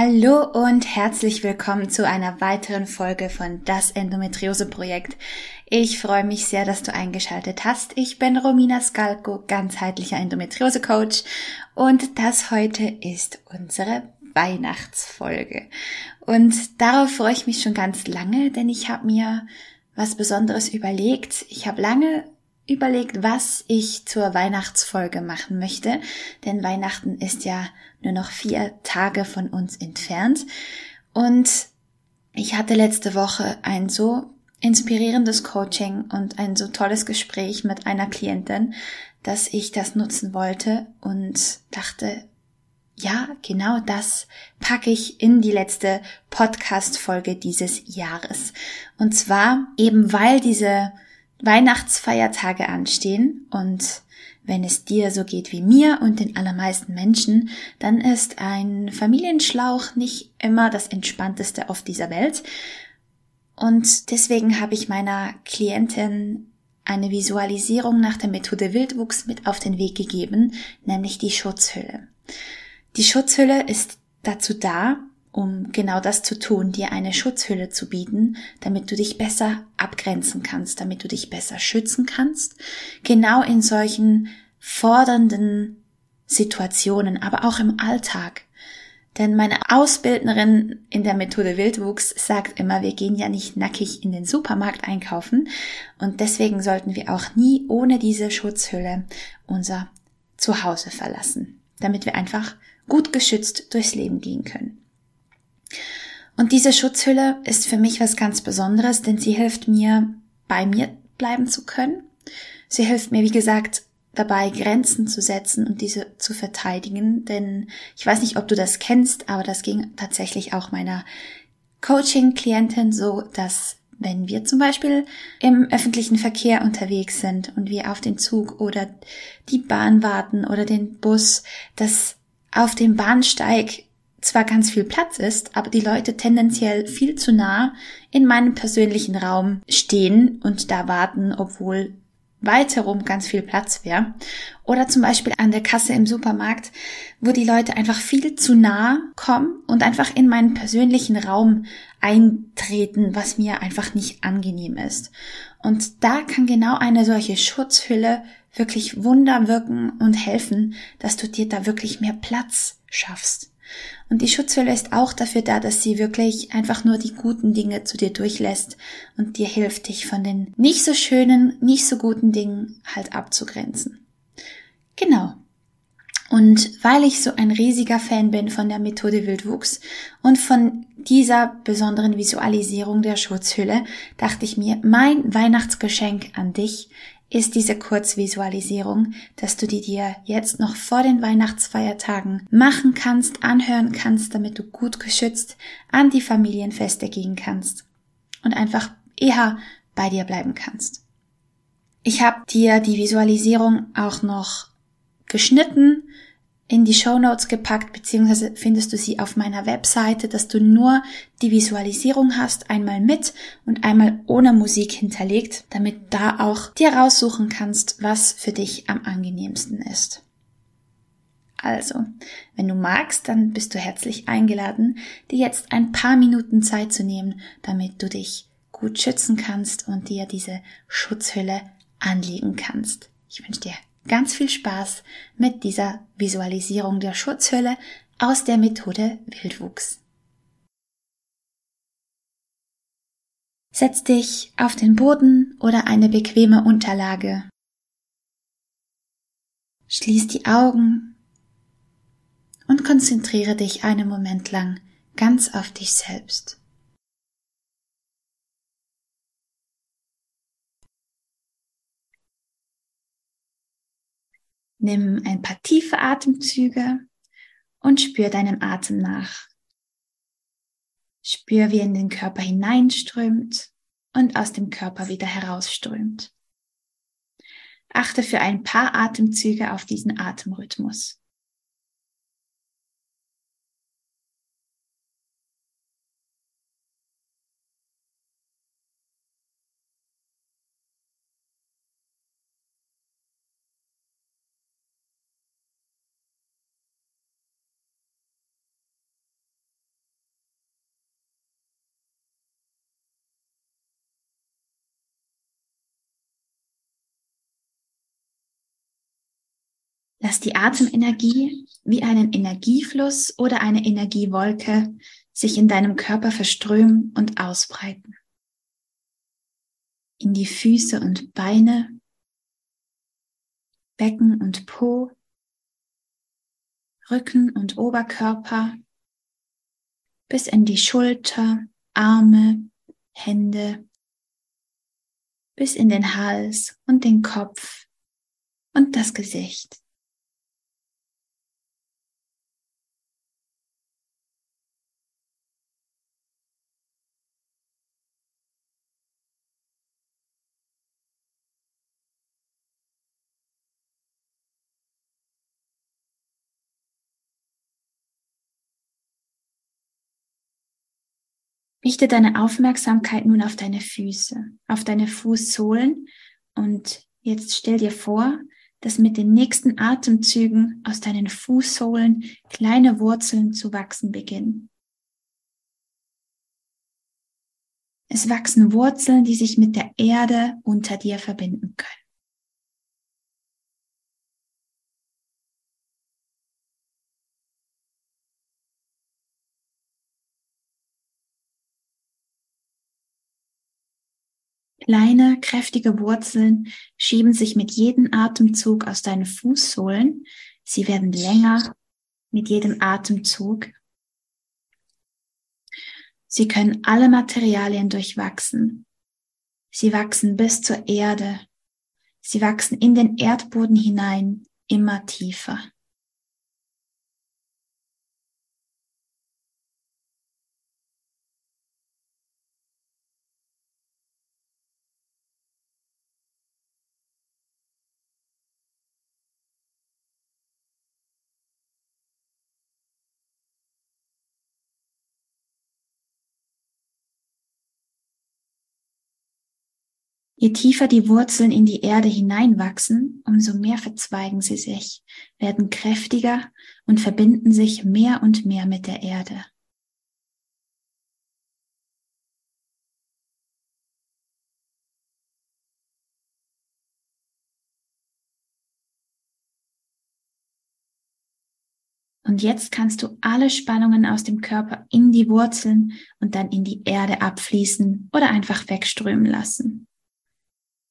Hallo und herzlich willkommen zu einer weiteren Folge von Das Endometriose Projekt. Ich freue mich sehr, dass du eingeschaltet hast. Ich bin Romina Skalko, ganzheitlicher Endometriose Coach und das heute ist unsere Weihnachtsfolge. Und darauf freue ich mich schon ganz lange, denn ich habe mir was Besonderes überlegt. Ich habe lange überlegt, was ich zur Weihnachtsfolge machen möchte, denn Weihnachten ist ja nur noch vier Tage von uns entfernt. Und ich hatte letzte Woche ein so inspirierendes Coaching und ein so tolles Gespräch mit einer Klientin, dass ich das nutzen wollte und dachte, ja, genau das packe ich in die letzte Podcast-Folge dieses Jahres. Und zwar eben weil diese Weihnachtsfeiertage anstehen und wenn es dir so geht wie mir und den allermeisten Menschen, dann ist ein Familienschlauch nicht immer das entspannteste auf dieser Welt. Und deswegen habe ich meiner Klientin eine Visualisierung nach der Methode Wildwuchs mit auf den Weg gegeben, nämlich die Schutzhülle. Die Schutzhülle ist dazu da, um genau das zu tun, dir eine Schutzhülle zu bieten, damit du dich besser abgrenzen kannst, damit du dich besser schützen kannst, genau in solchen fordernden Situationen, aber auch im Alltag. Denn meine Ausbildnerin in der Methode Wildwuchs sagt immer, wir gehen ja nicht nackig in den Supermarkt einkaufen und deswegen sollten wir auch nie ohne diese Schutzhülle unser Zuhause verlassen, damit wir einfach gut geschützt durchs Leben gehen können. Und diese Schutzhülle ist für mich was ganz Besonderes, denn sie hilft mir, bei mir bleiben zu können. Sie hilft mir, wie gesagt, dabei Grenzen zu setzen und diese zu verteidigen, denn ich weiß nicht, ob du das kennst, aber das ging tatsächlich auch meiner Coaching-Klientin so, dass wenn wir zum Beispiel im öffentlichen Verkehr unterwegs sind und wir auf den Zug oder die Bahn warten oder den Bus, dass auf dem Bahnsteig zwar ganz viel Platz ist, aber die Leute tendenziell viel zu nah in meinem persönlichen Raum stehen und da warten, obwohl weit herum ganz viel Platz wäre. Oder zum Beispiel an der Kasse im Supermarkt, wo die Leute einfach viel zu nah kommen und einfach in meinen persönlichen Raum eintreten, was mir einfach nicht angenehm ist. Und da kann genau eine solche Schutzhülle wirklich Wunder wirken und helfen, dass du dir da wirklich mehr Platz schaffst. Und die Schutzhülle ist auch dafür da, dass sie wirklich einfach nur die guten Dinge zu dir durchlässt und dir hilft, dich von den nicht so schönen, nicht so guten Dingen halt abzugrenzen. Genau. Und weil ich so ein riesiger Fan bin von der Methode Wildwuchs und von dieser besonderen Visualisierung der Schutzhülle, dachte ich mir, mein Weihnachtsgeschenk an dich ist diese Kurzvisualisierung, dass du die dir jetzt noch vor den Weihnachtsfeiertagen machen kannst, anhören kannst, damit du gut geschützt an die Familienfeste gehen kannst und einfach eher bei dir bleiben kannst. Ich habe dir die Visualisierung auch noch geschnitten in die Show Notes gepackt, beziehungsweise findest du sie auf meiner Webseite, dass du nur die Visualisierung hast, einmal mit und einmal ohne Musik hinterlegt, damit da auch dir raussuchen kannst, was für dich am angenehmsten ist. Also, wenn du magst, dann bist du herzlich eingeladen, dir jetzt ein paar Minuten Zeit zu nehmen, damit du dich gut schützen kannst und dir diese Schutzhülle anlegen kannst. Ich wünsche dir ganz viel Spaß mit dieser Visualisierung der Schutzhülle aus der Methode Wildwuchs. Setz dich auf den Boden oder eine bequeme Unterlage. Schließ die Augen und konzentriere dich einen Moment lang ganz auf dich selbst. Nimm ein paar tiefe Atemzüge und spür deinem Atem nach. Spür, wie er in den Körper hineinströmt und aus dem Körper wieder herausströmt. Achte für ein paar Atemzüge auf diesen Atemrhythmus. Lass die Atemenergie wie einen Energiefluss oder eine Energiewolke sich in deinem Körper verströmen und ausbreiten. In die Füße und Beine, Becken und Po, Rücken und Oberkörper, bis in die Schulter, Arme, Hände, bis in den Hals und den Kopf und das Gesicht. Richte deine Aufmerksamkeit nun auf deine Füße, auf deine Fußsohlen und jetzt stell dir vor, dass mit den nächsten Atemzügen aus deinen Fußsohlen kleine Wurzeln zu wachsen beginnen. Es wachsen Wurzeln, die sich mit der Erde unter dir verbinden können. Kleine, kräftige Wurzeln schieben sich mit jedem Atemzug aus deinen Fußsohlen. Sie werden länger mit jedem Atemzug. Sie können alle Materialien durchwachsen. Sie wachsen bis zur Erde. Sie wachsen in den Erdboden hinein, immer tiefer. Je tiefer die Wurzeln in die Erde hineinwachsen, umso mehr verzweigen sie sich, werden kräftiger und verbinden sich mehr und mehr mit der Erde. Und jetzt kannst du alle Spannungen aus dem Körper in die Wurzeln und dann in die Erde abfließen oder einfach wegströmen lassen.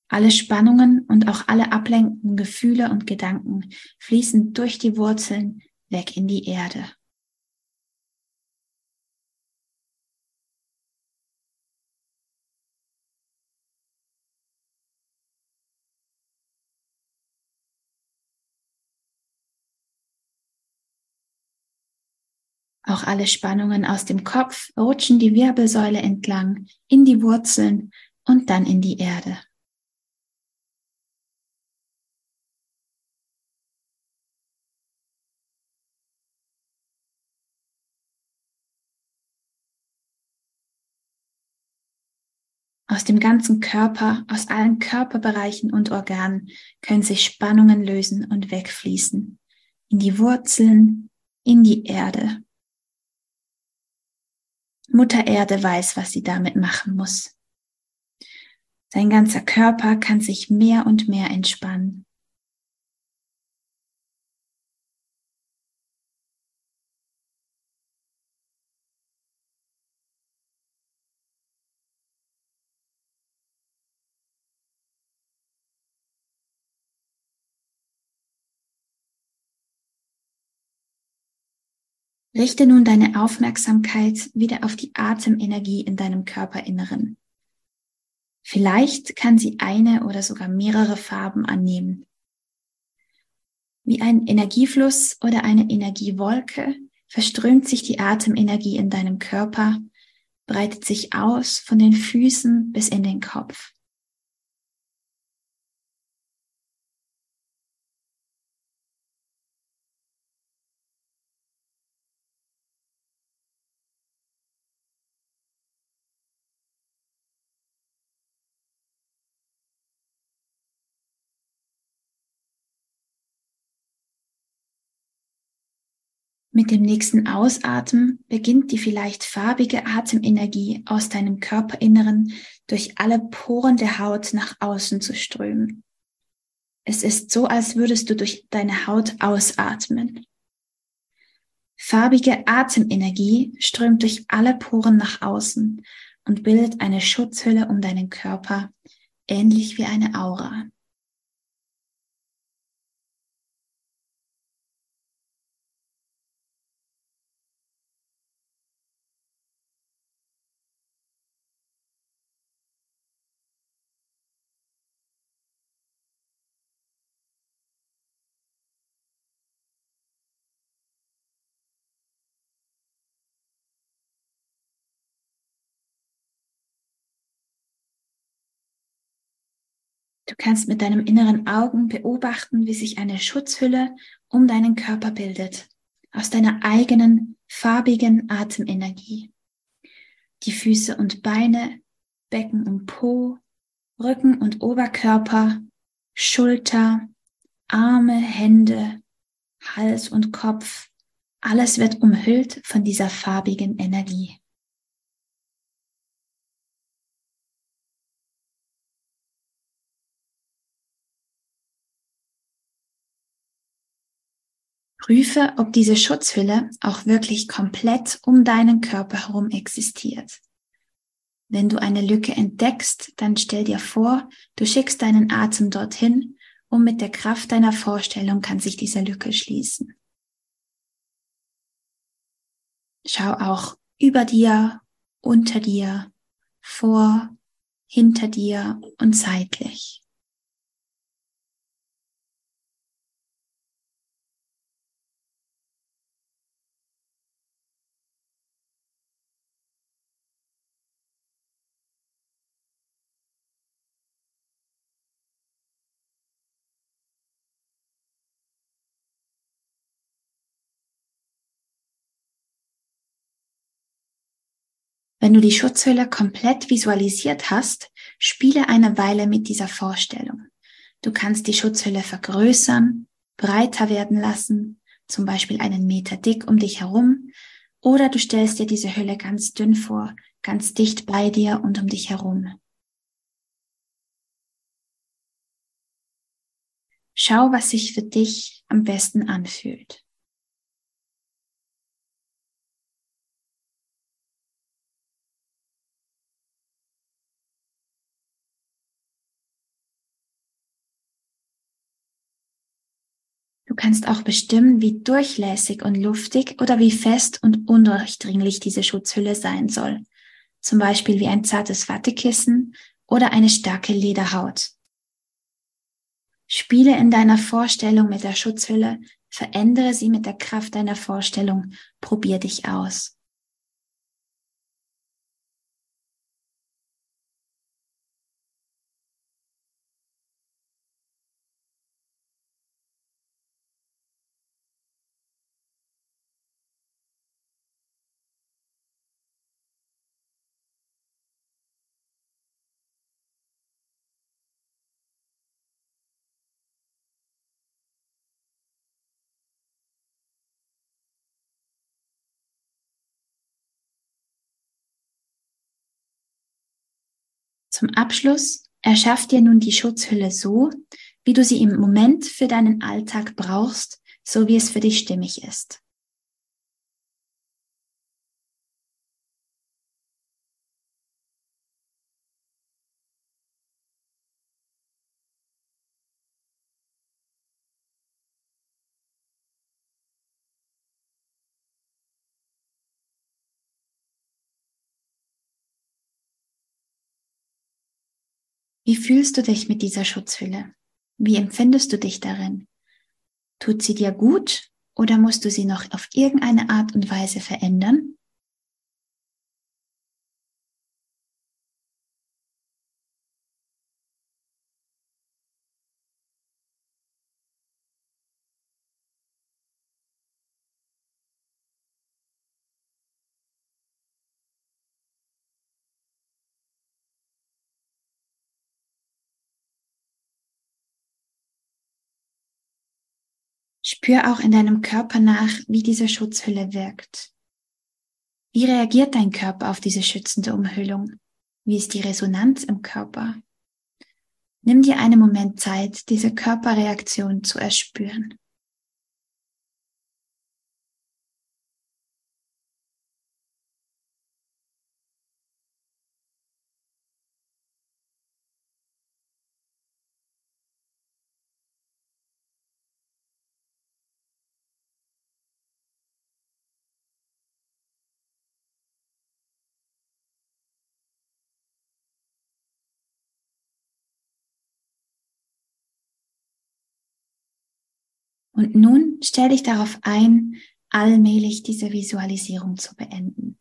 Alle Spannungen und auch alle ablenkenden Gefühle und Gedanken fließen durch die Wurzeln weg in die Erde. Auch alle Spannungen aus dem Kopf rutschen die Wirbelsäule entlang in die Wurzeln und dann in die Erde. Aus dem ganzen Körper, aus allen Körperbereichen und Organen können sich Spannungen lösen und wegfließen. In die Wurzeln, in die Erde. Mutter Erde weiß, was sie damit machen muss. Sein ganzer Körper kann sich mehr und mehr entspannen. Richte nun deine Aufmerksamkeit wieder auf die Atemenergie in deinem Körperinneren. Vielleicht kann sie eine oder sogar mehrere Farben annehmen. Wie ein Energiefluss oder eine Energiewolke verströmt sich die Atemenergie in deinem Körper breitet sich aus von den Füßen bis in den Kopf. Mit dem nächsten Ausatmen beginnt die vielleicht farbige Atemenergie aus deinem Körperinneren durch alle Poren der Haut nach außen zu strömen. Es ist so, als würdest du durch deine Haut ausatmen. Farbige Atemenergie strömt durch alle Poren nach außen und bildet eine Schutzhülle um deinen Körper, ähnlich wie eine Aura. Du kannst mit deinem inneren Augen beobachten, wie sich eine Schutzhülle um deinen Körper bildet, aus deiner eigenen farbigen Atemenergie. Die Füße und Beine, Becken und Po, Rücken und Oberkörper, Schulter, Arme, Hände, Hals und Kopf, alles wird umhüllt von dieser farbigen Energie. Prüfe, ob diese Schutzhülle auch wirklich komplett um deinen Körper herum existiert. Wenn du eine Lücke entdeckst, dann stell dir vor, du schickst deinen Atem dorthin und mit der Kraft deiner Vorstellung kann sich diese Lücke schließen. Schau auch über dir, unter dir, vor, hinter dir und seitlich. Wenn du die Schutzhülle komplett visualisiert hast, spiele eine Weile mit dieser Vorstellung. Du kannst die Schutzhülle vergrößern, breiter werden lassen, zum Beispiel einen Meter dick um dich herum, oder du stellst dir diese Hülle ganz dünn vor, ganz dicht bei dir und um dich herum. Schau, was sich für dich am besten anfühlt. Kannst auch bestimmen, wie durchlässig und luftig oder wie fest und undurchdringlich diese Schutzhülle sein soll. Zum Beispiel wie ein zartes Wattekissen oder eine starke Lederhaut. Spiele in deiner Vorstellung mit der Schutzhülle, verändere sie mit der Kraft deiner Vorstellung, probier dich aus. Zum Abschluss erschaff dir nun die Schutzhülle so, wie du sie im Moment für deinen Alltag brauchst, so wie es für dich stimmig ist. Wie fühlst du dich mit dieser Schutzhülle? Wie empfindest du dich darin? Tut sie dir gut oder musst du sie noch auf irgendeine Art und Weise verändern? Spür auch in deinem Körper nach, wie diese Schutzhülle wirkt. Wie reagiert dein Körper auf diese schützende Umhüllung? Wie ist die Resonanz im Körper? Nimm dir einen Moment Zeit, diese Körperreaktion zu erspüren. Und nun stell dich darauf ein, allmählich diese Visualisierung zu beenden.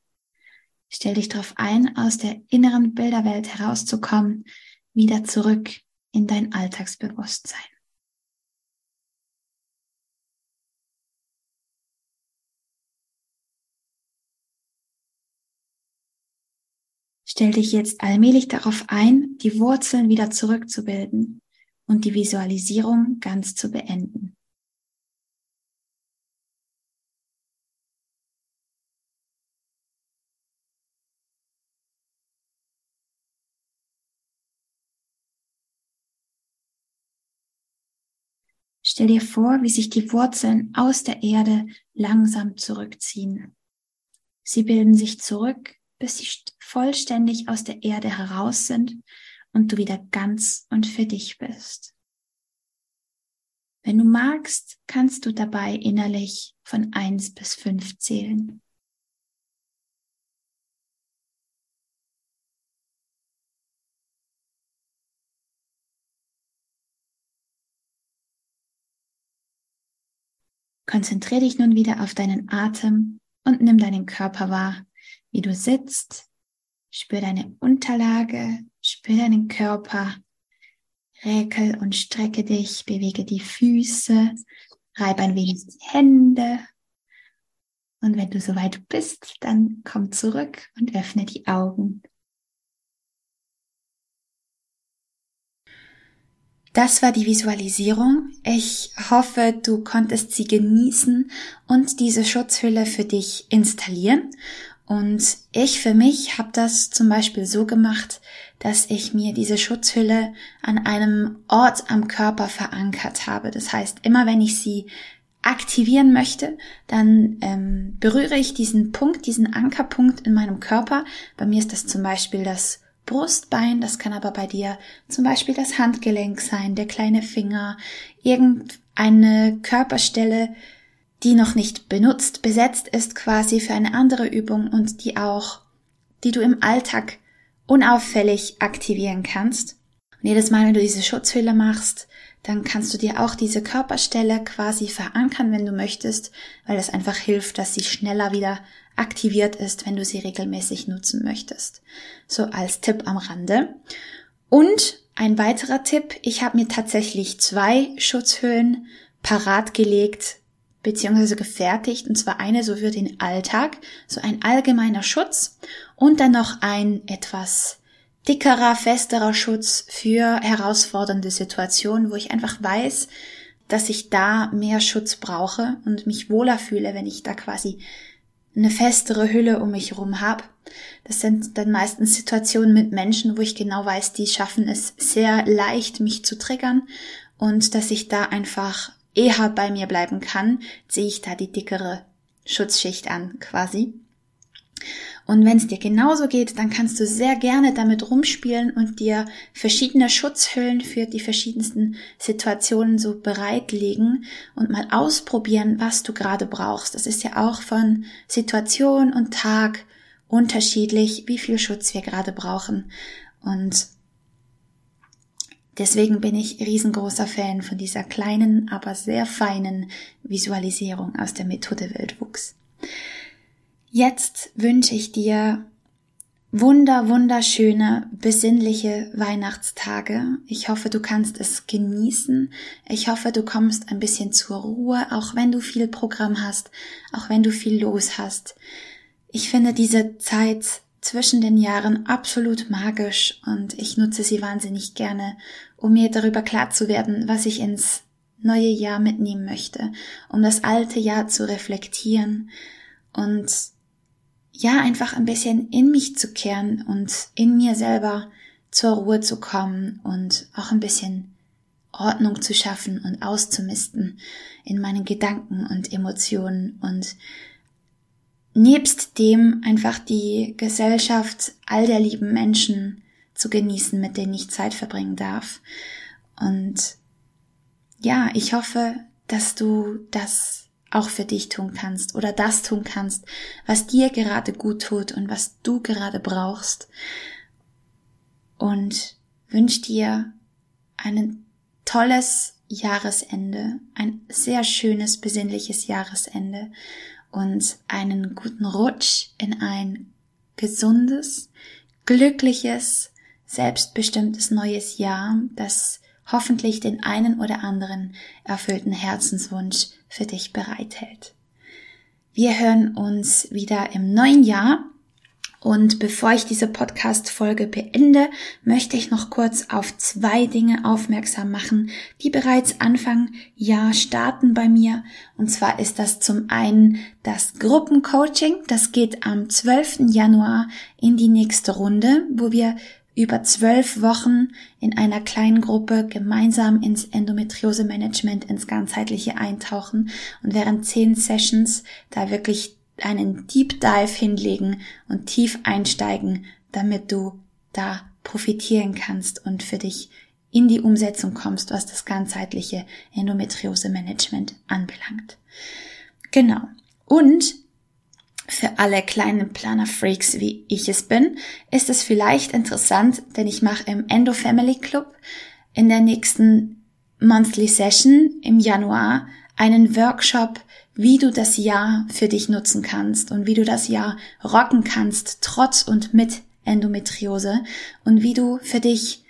Stell dich darauf ein, aus der inneren Bilderwelt herauszukommen, wieder zurück in dein Alltagsbewusstsein. Stell dich jetzt allmählich darauf ein, die Wurzeln wieder zurückzubilden und die Visualisierung ganz zu beenden. Stell dir vor, wie sich die Wurzeln aus der Erde langsam zurückziehen. Sie bilden sich zurück, bis sie vollständig aus der Erde heraus sind und du wieder ganz und für dich bist. Wenn du magst, kannst du dabei innerlich von eins bis fünf zählen. Konzentriere dich nun wieder auf deinen Atem und nimm deinen Körper wahr, wie du sitzt. Spür deine Unterlage, spür deinen Körper. Räkel und strecke dich, bewege die Füße, reibe ein wenig die Hände. Und wenn du soweit bist, dann komm zurück und öffne die Augen. Das war die Visualisierung. Ich hoffe, du konntest sie genießen und diese Schutzhülle für dich installieren. Und ich für mich habe das zum Beispiel so gemacht, dass ich mir diese Schutzhülle an einem Ort am Körper verankert habe. Das heißt, immer wenn ich sie aktivieren möchte, dann ähm, berühre ich diesen Punkt, diesen Ankerpunkt in meinem Körper. Bei mir ist das zum Beispiel das Brustbein, das kann aber bei dir zum Beispiel das Handgelenk sein, der kleine Finger, irgendeine Körperstelle, die noch nicht benutzt, besetzt ist quasi für eine andere Übung und die auch, die du im Alltag unauffällig aktivieren kannst. Und jedes Mal, wenn du diese Schutzhülle machst, dann kannst du dir auch diese Körperstelle quasi verankern, wenn du möchtest, weil das einfach hilft, dass sie schneller wieder aktiviert ist, wenn du sie regelmäßig nutzen möchtest. So als Tipp am Rande. Und ein weiterer Tipp, ich habe mir tatsächlich zwei Schutzhüllen parat gelegt beziehungsweise gefertigt, und zwar eine so für den Alltag, so ein allgemeiner Schutz und dann noch ein etwas dickerer, festerer Schutz für herausfordernde Situationen, wo ich einfach weiß, dass ich da mehr Schutz brauche und mich wohler fühle, wenn ich da quasi eine festere Hülle um mich herum habe. Das sind dann meistens Situationen mit Menschen, wo ich genau weiß, die schaffen es sehr leicht, mich zu triggern und dass ich da einfach eher bei mir bleiben kann, ziehe ich da die dickere Schutzschicht an quasi. Und wenn es dir genauso geht, dann kannst du sehr gerne damit rumspielen und dir verschiedene Schutzhüllen für die verschiedensten Situationen so bereitlegen und mal ausprobieren, was du gerade brauchst. Das ist ja auch von Situation und Tag unterschiedlich, wie viel Schutz wir gerade brauchen. Und deswegen bin ich riesengroßer Fan von dieser kleinen, aber sehr feinen Visualisierung aus der Methode Wildwuchs. Jetzt wünsche ich dir wunder, wunderschöne, besinnliche Weihnachtstage. Ich hoffe, du kannst es genießen. Ich hoffe, du kommst ein bisschen zur Ruhe, auch wenn du viel Programm hast, auch wenn du viel los hast. Ich finde diese Zeit zwischen den Jahren absolut magisch und ich nutze sie wahnsinnig gerne, um mir darüber klar zu werden, was ich ins neue Jahr mitnehmen möchte, um das alte Jahr zu reflektieren und ja, einfach ein bisschen in mich zu kehren und in mir selber zur Ruhe zu kommen und auch ein bisschen Ordnung zu schaffen und auszumisten in meinen Gedanken und Emotionen und nebst dem einfach die Gesellschaft all der lieben Menschen zu genießen, mit denen ich Zeit verbringen darf. Und ja, ich hoffe, dass du das auch für dich tun kannst oder das tun kannst, was dir gerade gut tut und was du gerade brauchst. Und wünsche dir ein tolles Jahresende, ein sehr schönes, besinnliches Jahresende und einen guten Rutsch in ein gesundes, glückliches, selbstbestimmtes neues Jahr, das hoffentlich den einen oder anderen erfüllten Herzenswunsch für dich bereithält. Wir hören uns wieder im neuen Jahr und bevor ich diese Podcast-Folge beende, möchte ich noch kurz auf zwei Dinge aufmerksam machen, die bereits Anfang Jahr starten bei mir. Und zwar ist das zum einen das Gruppencoaching. Das geht am 12. Januar in die nächste Runde, wo wir über zwölf Wochen in einer kleinen Gruppe gemeinsam ins Endometriose-Management, ins ganzheitliche eintauchen und während zehn Sessions da wirklich einen Deep Dive hinlegen und tief einsteigen, damit du da profitieren kannst und für dich in die Umsetzung kommst, was das ganzheitliche Endometriose-Management anbelangt. Genau. Und für alle kleinen Planer-Freaks, wie ich es bin, ist es vielleicht interessant, denn ich mache im Endo Family Club in der nächsten Monthly Session im Januar einen Workshop, wie du das Jahr für dich nutzen kannst und wie du das Jahr rocken kannst, trotz und mit Endometriose und wie du für dich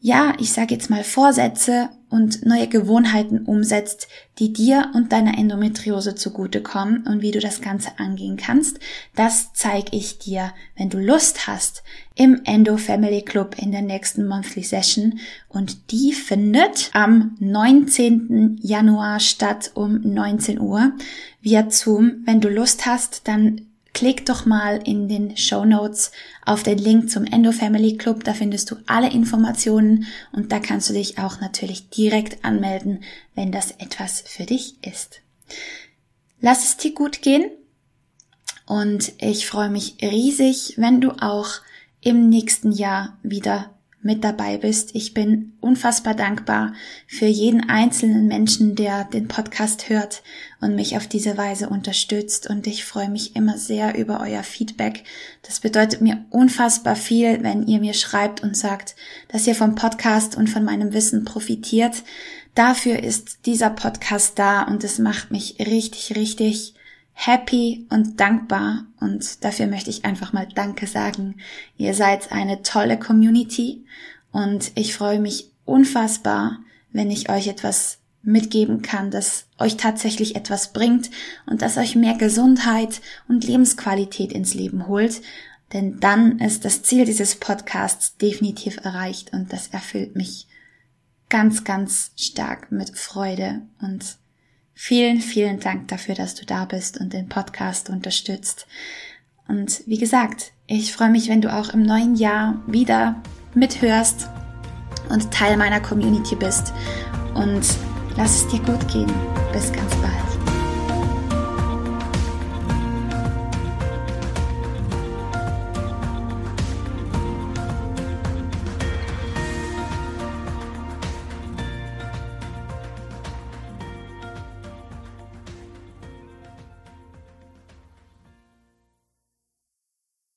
ja, ich sage jetzt mal Vorsätze und neue Gewohnheiten umsetzt, die dir und deiner Endometriose zugutekommen und wie du das Ganze angehen kannst, das zeige ich dir, wenn du Lust hast, im Endo Family Club in der nächsten Monthly Session und die findet am 19. Januar statt um 19 Uhr via Zoom. Wenn du Lust hast, dann klick doch mal in den Show Notes auf den Link zum Endo Family Club. Da findest du alle Informationen und da kannst du dich auch natürlich direkt anmelden, wenn das etwas für dich ist. Lass es dir gut gehen und ich freue mich riesig, wenn du auch im nächsten Jahr wieder mit dabei bist. Ich bin unfassbar dankbar für jeden einzelnen Menschen, der den Podcast hört und mich auf diese Weise unterstützt. Und ich freue mich immer sehr über euer Feedback. Das bedeutet mir unfassbar viel, wenn ihr mir schreibt und sagt, dass ihr vom Podcast und von meinem Wissen profitiert. Dafür ist dieser Podcast da und es macht mich richtig, richtig happy und dankbar und dafür möchte ich einfach mal Danke sagen. Ihr seid eine tolle Community und ich freue mich unfassbar, wenn ich euch etwas mitgeben kann, das euch tatsächlich etwas bringt und das euch mehr Gesundheit und Lebensqualität ins Leben holt. Denn dann ist das Ziel dieses Podcasts definitiv erreicht und das erfüllt mich ganz, ganz stark mit Freude und Vielen, vielen Dank dafür, dass du da bist und den Podcast unterstützt. Und wie gesagt, ich freue mich, wenn du auch im neuen Jahr wieder mithörst und Teil meiner Community bist. Und lass es dir gut gehen. Bis ganz bald.